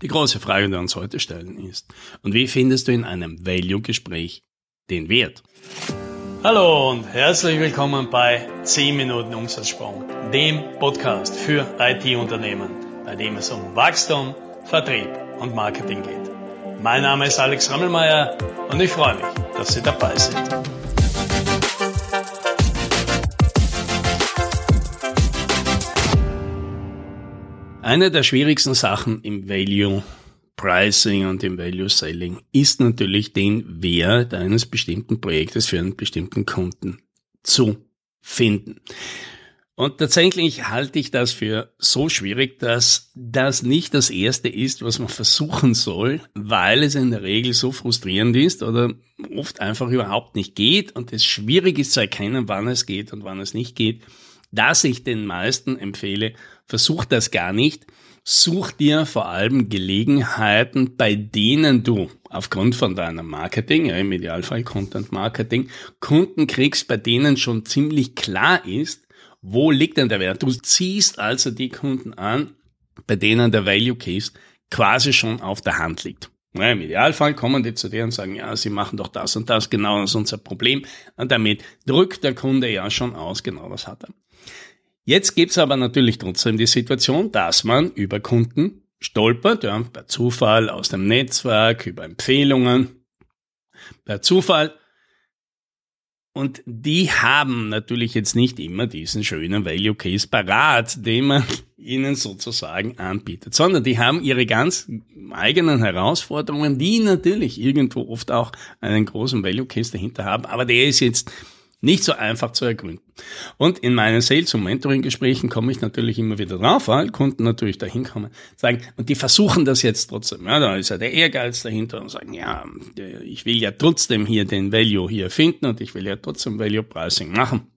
Die große Frage, die wir uns heute stellen, ist, und wie findest du in einem Value-Gespräch den Wert? Hallo und herzlich willkommen bei 10 Minuten Umsatzsprung, dem Podcast für IT-Unternehmen, bei dem es um Wachstum, Vertrieb und Marketing geht. Mein Name ist Alex Rammelmeier und ich freue mich, dass Sie dabei sind. Eine der schwierigsten Sachen im Value Pricing und im Value Selling ist natürlich den Wert eines bestimmten Projektes für einen bestimmten Kunden zu finden. Und tatsächlich halte ich das für so schwierig, dass das nicht das Erste ist, was man versuchen soll, weil es in der Regel so frustrierend ist oder oft einfach überhaupt nicht geht und es schwierig ist zu erkennen, wann es geht und wann es nicht geht, dass ich den meisten empfehle, versuch das gar nicht. Such dir vor allem Gelegenheiten, bei denen du aufgrund von deinem Marketing, ja, im Idealfall Content Marketing, Kunden kriegst, bei denen schon ziemlich klar ist, wo liegt denn der Wert. Du ziehst also die Kunden an, bei denen der Value Case quasi schon auf der Hand liegt. Ja, Im Idealfall kommen die zu dir und sagen, ja, sie machen doch das und das, genau das ist unser Problem. Und damit drückt der Kunde ja schon aus, genau das hat er. Jetzt gibt's aber natürlich trotzdem die Situation, dass man über Kunden stolpert, ja, per Zufall aus dem Netzwerk, über Empfehlungen, per Zufall. Und die haben natürlich jetzt nicht immer diesen schönen Value Case parat, den man ihnen sozusagen anbietet, sondern die haben ihre ganz eigenen Herausforderungen, die natürlich irgendwo oft auch einen großen Value Case dahinter haben, aber der ist jetzt nicht so einfach zu ergründen. Und in meinen Sales- und Mentoring-Gesprächen komme ich natürlich immer wieder drauf, weil Kunden natürlich dahin kommen, sagen, und die versuchen das jetzt trotzdem. Ja, da ist ja der Ehrgeiz dahinter und sagen, ja, ich will ja trotzdem hier den Value hier finden und ich will ja trotzdem Value Pricing machen.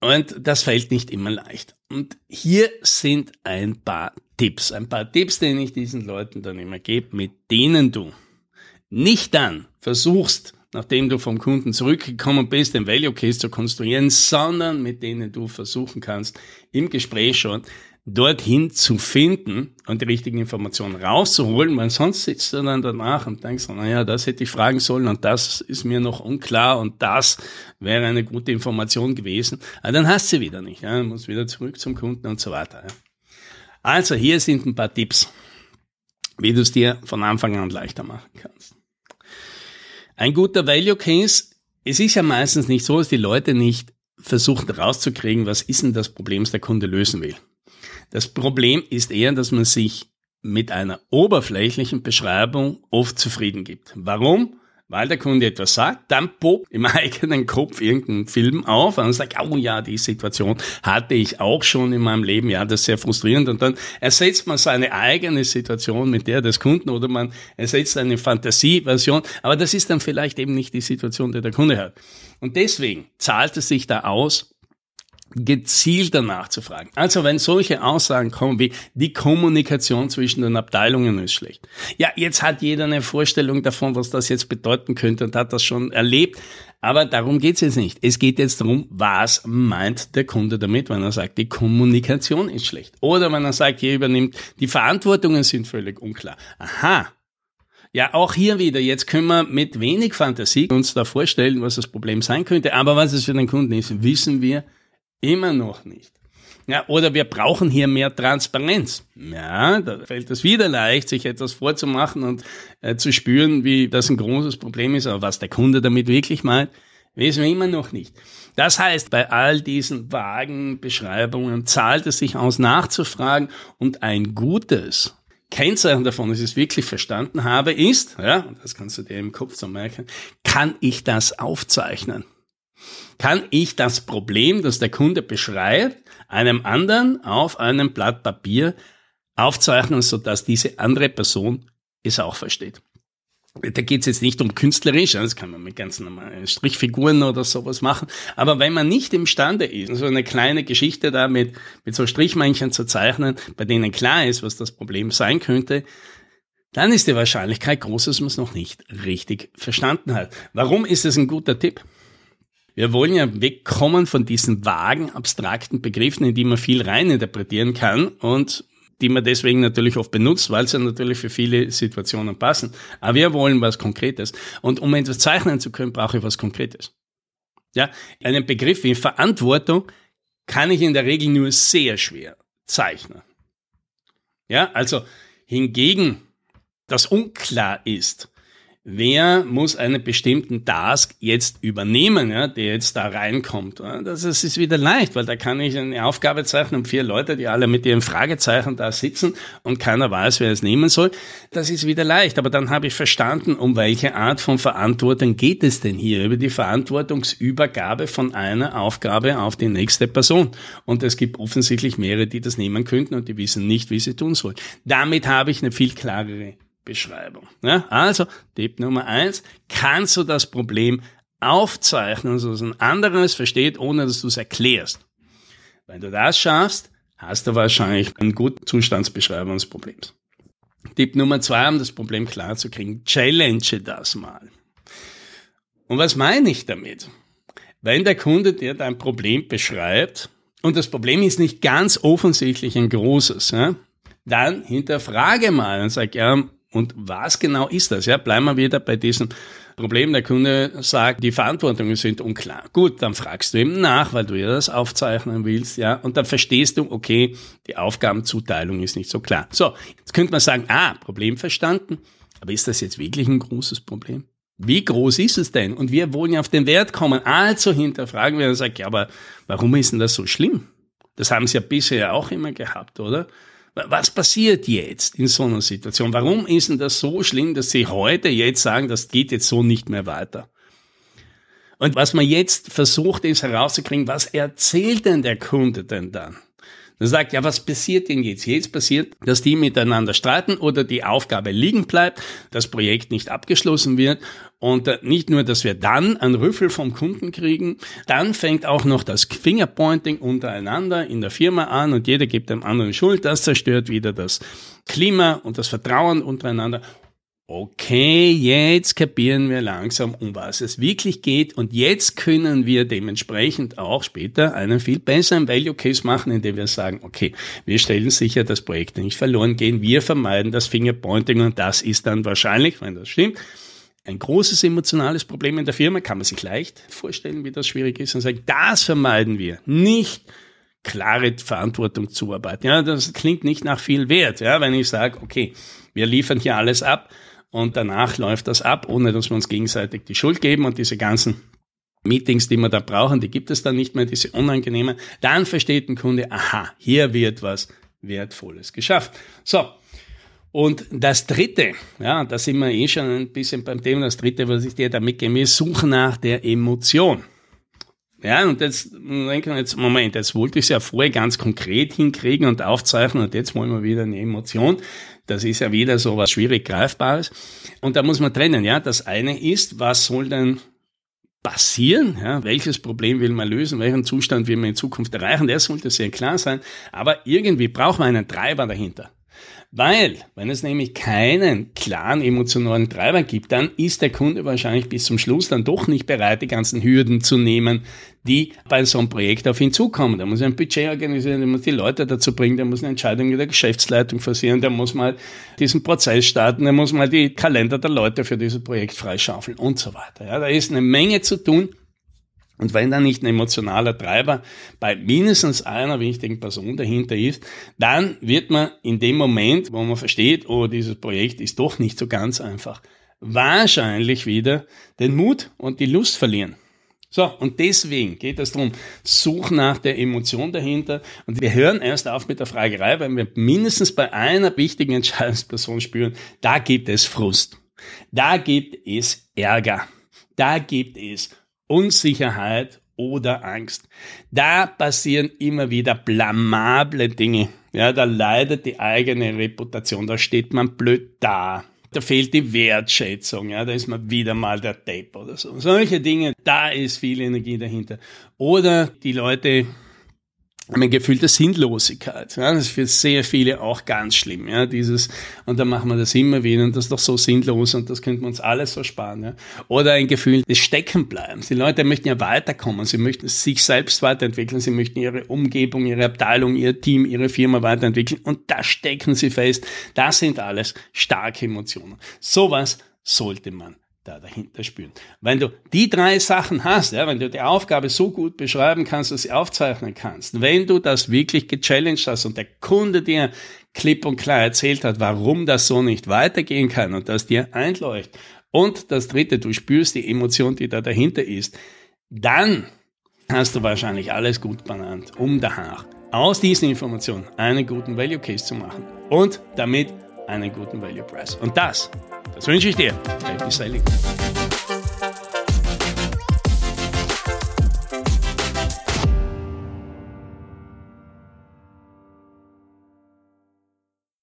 Und das fällt nicht immer leicht. Und hier sind ein paar Tipps, ein paar Tipps, den ich diesen Leuten dann immer gebe, mit denen du nicht dann versuchst, nachdem du vom Kunden zurückgekommen bist, den Value Case zu konstruieren, sondern mit denen du versuchen kannst, im Gespräch schon dorthin zu finden und die richtigen Informationen rauszuholen, weil sonst sitzt du dann danach und denkst, naja, das hätte ich fragen sollen und das ist mir noch unklar und das wäre eine gute Information gewesen. Aber dann hast du sie wieder nicht, ja, musst wieder zurück zum Kunden und so weiter. Ja. Also hier sind ein paar Tipps, wie du es dir von Anfang an leichter machen kannst. Ein guter Value Case, es ist ja meistens nicht so, dass die Leute nicht versuchen rauszukriegen, was ist denn das Problem, das der Kunde lösen will. Das Problem ist eher, dass man sich mit einer oberflächlichen Beschreibung oft zufrieden gibt. Warum? Weil der Kunde etwas sagt, dann poppt im eigenen Kopf irgendein Film auf und sagt, oh ja, die Situation hatte ich auch schon in meinem Leben, ja, das ist sehr frustrierend. Und dann ersetzt man seine eigene Situation mit der des Kunden oder man ersetzt eine Fantasieversion, aber das ist dann vielleicht eben nicht die Situation, die der Kunde hat. Und deswegen zahlt es sich da aus, gezielter nachzufragen. Also wenn solche Aussagen kommen wie die Kommunikation zwischen den Abteilungen ist schlecht. Ja, jetzt hat jeder eine Vorstellung davon, was das jetzt bedeuten könnte und hat das schon erlebt. Aber darum geht's jetzt nicht. Es geht jetzt darum, was meint der Kunde damit, wenn er sagt, die Kommunikation ist schlecht. Oder wenn er sagt, hier übernimmt, die Verantwortungen sind völlig unklar. Aha, ja, auch hier wieder, jetzt können wir mit wenig Fantasie uns da vorstellen, was das Problem sein könnte. Aber was es für den Kunden ist, wissen wir Immer noch nicht. Ja, oder wir brauchen hier mehr Transparenz. Ja, da fällt es wieder leicht, sich etwas vorzumachen und äh, zu spüren, wie das ein großes Problem ist, aber was der Kunde damit wirklich meint, wissen wir immer noch nicht. Das heißt, bei all diesen vagen Beschreibungen zahlt es sich aus, nachzufragen und ein gutes Kennzeichen davon, dass ich es wirklich verstanden habe, ist, ja, das kannst du dir im Kopf so merken, kann ich das aufzeichnen? Kann ich das Problem, das der Kunde beschreibt, einem anderen auf einem Blatt Papier aufzeichnen, sodass diese andere Person es auch versteht. Da geht es jetzt nicht um künstlerisch, das kann man mit ganz normalen Strichfiguren oder sowas machen. Aber wenn man nicht imstande ist, so eine kleine Geschichte da mit, mit so Strichmännchen zu zeichnen, bei denen klar ist, was das Problem sein könnte, dann ist die Wahrscheinlichkeit groß, dass man es noch nicht richtig verstanden hat. Warum ist es ein guter Tipp? Wir wollen ja wegkommen von diesen vagen, abstrakten Begriffen, in die man viel reininterpretieren kann und die man deswegen natürlich oft benutzt, weil sie natürlich für viele Situationen passen. Aber wir wollen was Konkretes. Und um etwas zeichnen zu können, brauche ich was Konkretes. Ja, einen Begriff wie Verantwortung kann ich in der Regel nur sehr schwer zeichnen. Ja, also hingegen, das unklar ist, wer muss einen bestimmten Task jetzt übernehmen, ja, der jetzt da reinkommt. Das ist wieder leicht, weil da kann ich eine Aufgabe zeichnen um vier Leute, die alle mit ihren Fragezeichen da sitzen und keiner weiß, wer es nehmen soll. Das ist wieder leicht, aber dann habe ich verstanden, um welche Art von Verantwortung geht es denn hier? Über die Verantwortungsübergabe von einer Aufgabe auf die nächste Person. Und es gibt offensichtlich mehrere, die das nehmen könnten und die wissen nicht, wie sie tun sollen. Damit habe ich eine viel klarere Beschreibung. Ja, also, Tipp Nummer eins, kannst du das Problem aufzeichnen, so dass ein anderer es versteht, ohne dass du es erklärst. Wenn du das schaffst, hast du wahrscheinlich einen guten Zustandsbeschreibung des Problems. Tipp Nummer zwei, um das Problem klar zu kriegen, challenge das mal. Und was meine ich damit? Wenn der Kunde dir dein Problem beschreibt, und das Problem ist nicht ganz offensichtlich ein großes, ja, dann hinterfrage mal und sag, ja, und was genau ist das? Ja, bleiben wir wieder bei diesem Problem. Der Kunde sagt, die Verantwortungen sind unklar. Gut, dann fragst du ihm nach, weil du ja das aufzeichnen willst, ja, und dann verstehst du, okay, die Aufgabenzuteilung ist nicht so klar. So, jetzt könnte man sagen, ah, Problem verstanden. Aber ist das jetzt wirklich ein großes Problem? Wie groß ist es denn? Und wir wollen ja auf den Wert kommen. Also hinterfragen wir und sagen, ja, aber warum ist denn das so schlimm? Das haben sie ja bisher auch immer gehabt, oder? Was passiert jetzt in so einer Situation? Warum ist denn das so schlimm, dass Sie heute jetzt sagen, das geht jetzt so nicht mehr weiter? Und was man jetzt versucht ist herauszukriegen, was erzählt denn der Kunde denn dann? Dann sagt, ja, was passiert denn jetzt? Jetzt passiert, dass die miteinander streiten oder die Aufgabe liegen bleibt, das Projekt nicht abgeschlossen wird und äh, nicht nur, dass wir dann einen Rüffel vom Kunden kriegen, dann fängt auch noch das Fingerpointing untereinander in der Firma an und jeder gibt dem anderen Schuld. Das zerstört wieder das Klima und das Vertrauen untereinander okay, jetzt kapieren wir langsam, um was es wirklich geht. Und jetzt können wir dementsprechend auch später einen viel besseren Value Case machen, indem wir sagen, okay, wir stellen sicher, dass Projekte nicht verloren gehen, wir vermeiden das Fingerpointing und das ist dann wahrscheinlich, wenn das stimmt, ein großes emotionales Problem in der Firma, kann man sich leicht vorstellen, wie das schwierig ist und sagen, das vermeiden wir, nicht klare Verantwortung zuarbeiten. Ja, das klingt nicht nach viel wert, ja, wenn ich sage, okay, wir liefern hier alles ab, und danach läuft das ab, ohne dass wir uns gegenseitig die Schuld geben und diese ganzen Meetings, die wir da brauchen, die gibt es dann nicht mehr, diese unangenehmen. Dann versteht ein Kunde, aha, hier wird was Wertvolles geschafft. So. Und das dritte, ja, da sind wir eh schon ein bisschen beim Thema, das dritte, was ich dir da mitgebe, ist Suche nach der Emotion. Ja, und jetzt denken wir jetzt, Moment, jetzt wollte ich es ja vorher ganz konkret hinkriegen und aufzeichnen und jetzt wollen wir wieder eine Emotion. Das ist ja wieder so was schwierig Greifbares. Und da muss man trennen, ja. Das eine ist, was soll denn passieren? Ja, welches Problem will man lösen? Welchen Zustand will man in Zukunft erreichen? Das sollte sehr klar sein. Aber irgendwie braucht man einen Treiber dahinter. Weil, wenn es nämlich keinen klaren emotionalen Treiber gibt, dann ist der Kunde wahrscheinlich bis zum Schluss dann doch nicht bereit, die ganzen Hürden zu nehmen, die bei so einem Projekt auf ihn zukommen. Da muss er ein Budget organisieren, der muss die Leute dazu bringen, der muss eine Entscheidung mit der Geschäftsleitung versieren, der muss mal diesen Prozess starten, der muss mal die Kalender der Leute für dieses Projekt freischaufeln und so weiter. Ja, da ist eine Menge zu tun. Und wenn da nicht ein emotionaler Treiber bei mindestens einer wichtigen Person dahinter ist, dann wird man in dem Moment, wo man versteht, oh, dieses Projekt ist doch nicht so ganz einfach, wahrscheinlich wieder den Mut und die Lust verlieren. So, und deswegen geht es darum, such nach der Emotion dahinter. Und wir hören erst auf mit der Fragerei, weil wir mindestens bei einer wichtigen Entscheidungsperson spüren, da gibt es Frust. Da gibt es Ärger. Da gibt es Unsicherheit oder Angst. Da passieren immer wieder blamable Dinge. Ja, da leidet die eigene Reputation, da steht man blöd da. Da fehlt die Wertschätzung, ja, da ist man wieder mal der Depp oder so. Solche Dinge, da ist viel Energie dahinter. Oder die Leute eine gefühlte Sinnlosigkeit. Ja, das ist für sehr viele auch ganz schlimm. Ja, dieses, und dann machen wir das immer wieder und das ist doch so sinnlos und das könnte man uns alles ersparen. Ja. Oder ein Gefühl des Steckenbleibens. Die Leute möchten ja weiterkommen, sie möchten sich selbst weiterentwickeln, sie möchten ihre Umgebung, ihre Abteilung, ihr Team, ihre Firma weiterentwickeln und da stecken sie fest. Das sind alles starke Emotionen. Sowas sollte man da dahinter spüren. Wenn du die drei Sachen hast, ja, wenn du die Aufgabe so gut beschreiben kannst, dass sie aufzeichnen kannst, wenn du das wirklich gechallenged hast und der Kunde dir klipp und klar erzählt hat, warum das so nicht weitergehen kann und das dir einleuchtet und das dritte, du spürst die Emotion, die da dahinter ist, dann hast du wahrscheinlich alles gut benannt, um daher aus diesen Informationen einen guten Value Case zu machen und damit einen guten Value Price. Und das das wünsche ich dir. Happy Sailing.